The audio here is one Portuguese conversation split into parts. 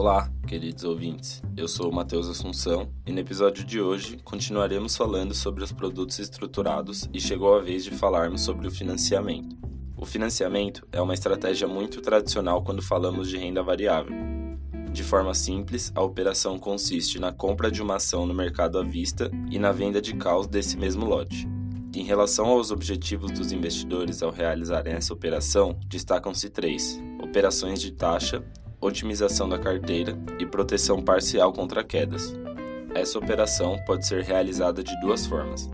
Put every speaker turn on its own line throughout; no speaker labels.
Olá, queridos ouvintes. Eu sou o Matheus Assunção e no episódio de hoje continuaremos falando sobre os produtos estruturados e chegou a vez de falarmos sobre o financiamento. O financiamento é uma estratégia muito tradicional quando falamos de renda variável. De forma simples, a operação consiste na compra de uma ação no mercado à vista e na venda de caos desse mesmo lote. Em relação aos objetivos dos investidores ao realizarem essa operação, destacam-se três: operações de taxa, otimização da carteira e proteção parcial contra quedas. Essa operação pode ser realizada de duas formas: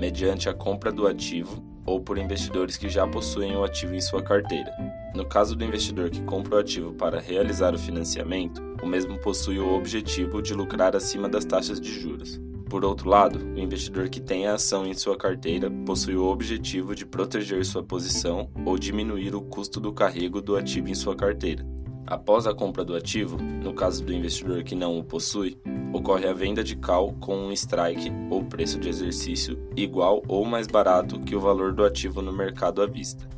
mediante a compra do ativo ou por investidores que já possuem o ativo em sua carteira. No caso do investidor que compra o ativo para realizar o financiamento, o mesmo possui o objetivo de lucrar acima das taxas de juros. Por outro lado, o investidor que tem a ação em sua carteira possui o objetivo de proteger sua posição ou diminuir o custo do carrego do ativo em sua carteira. Após a compra do ativo, no caso do investidor que não o possui, ocorre a venda de call com um strike ou preço de exercício igual ou mais barato que o valor do ativo no mercado à vista.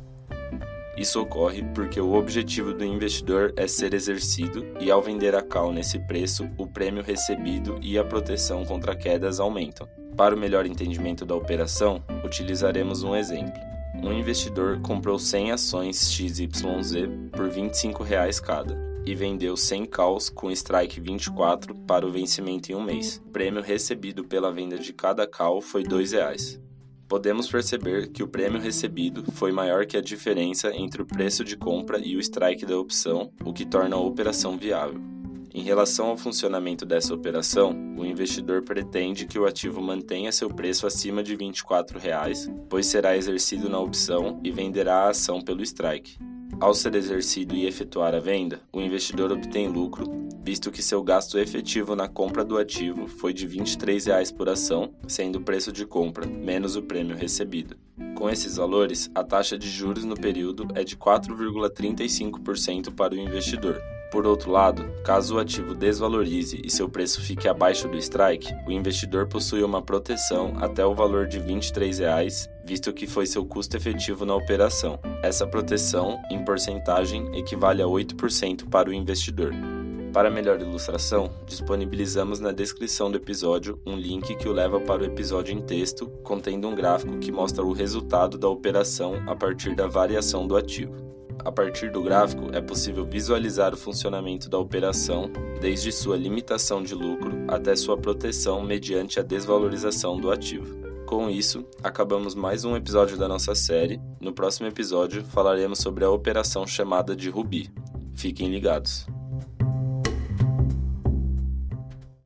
Isso ocorre porque o objetivo do investidor é ser exercido e, ao vender a call nesse preço, o prêmio recebido e a proteção contra quedas aumentam. Para o melhor entendimento da operação, utilizaremos um exemplo. Um investidor comprou 100 ações XYZ por 25 reais cada e vendeu 100 calls com strike 24 para o vencimento em um mês. O prêmio recebido pela venda de cada call foi 2 reais podemos perceber que o prêmio recebido foi maior que a diferença entre o preço de compra e o strike da opção, o que torna a operação viável. Em relação ao funcionamento dessa operação, o investidor pretende que o ativo mantenha seu preço acima de 24 reais, pois será exercido na opção e venderá a ação pelo strike. Ao ser exercido e efetuar a venda, o investidor obtém lucro visto que seu gasto efetivo na compra do ativo foi de R$ 23 por ação, sendo o preço de compra menos o prêmio recebido. Com esses valores, a taxa de juros no período é de 4,35% para o investidor. Por outro lado, caso o ativo desvalorize e seu preço fique abaixo do strike, o investidor possui uma proteção até o valor de 23 reais, visto que foi seu custo efetivo na operação. Essa proteção, em porcentagem, equivale a 8% para o investidor. Para melhor ilustração, disponibilizamos na descrição do episódio um link que o leva para o episódio em texto, contendo um gráfico que mostra o resultado da operação a partir da variação do ativo. A partir do gráfico, é possível visualizar o funcionamento da operação, desde sua limitação de lucro até sua proteção mediante a desvalorização do ativo. Com isso, acabamos mais um episódio da nossa série. No próximo episódio, falaremos sobre a operação chamada de Rubi. Fiquem ligados.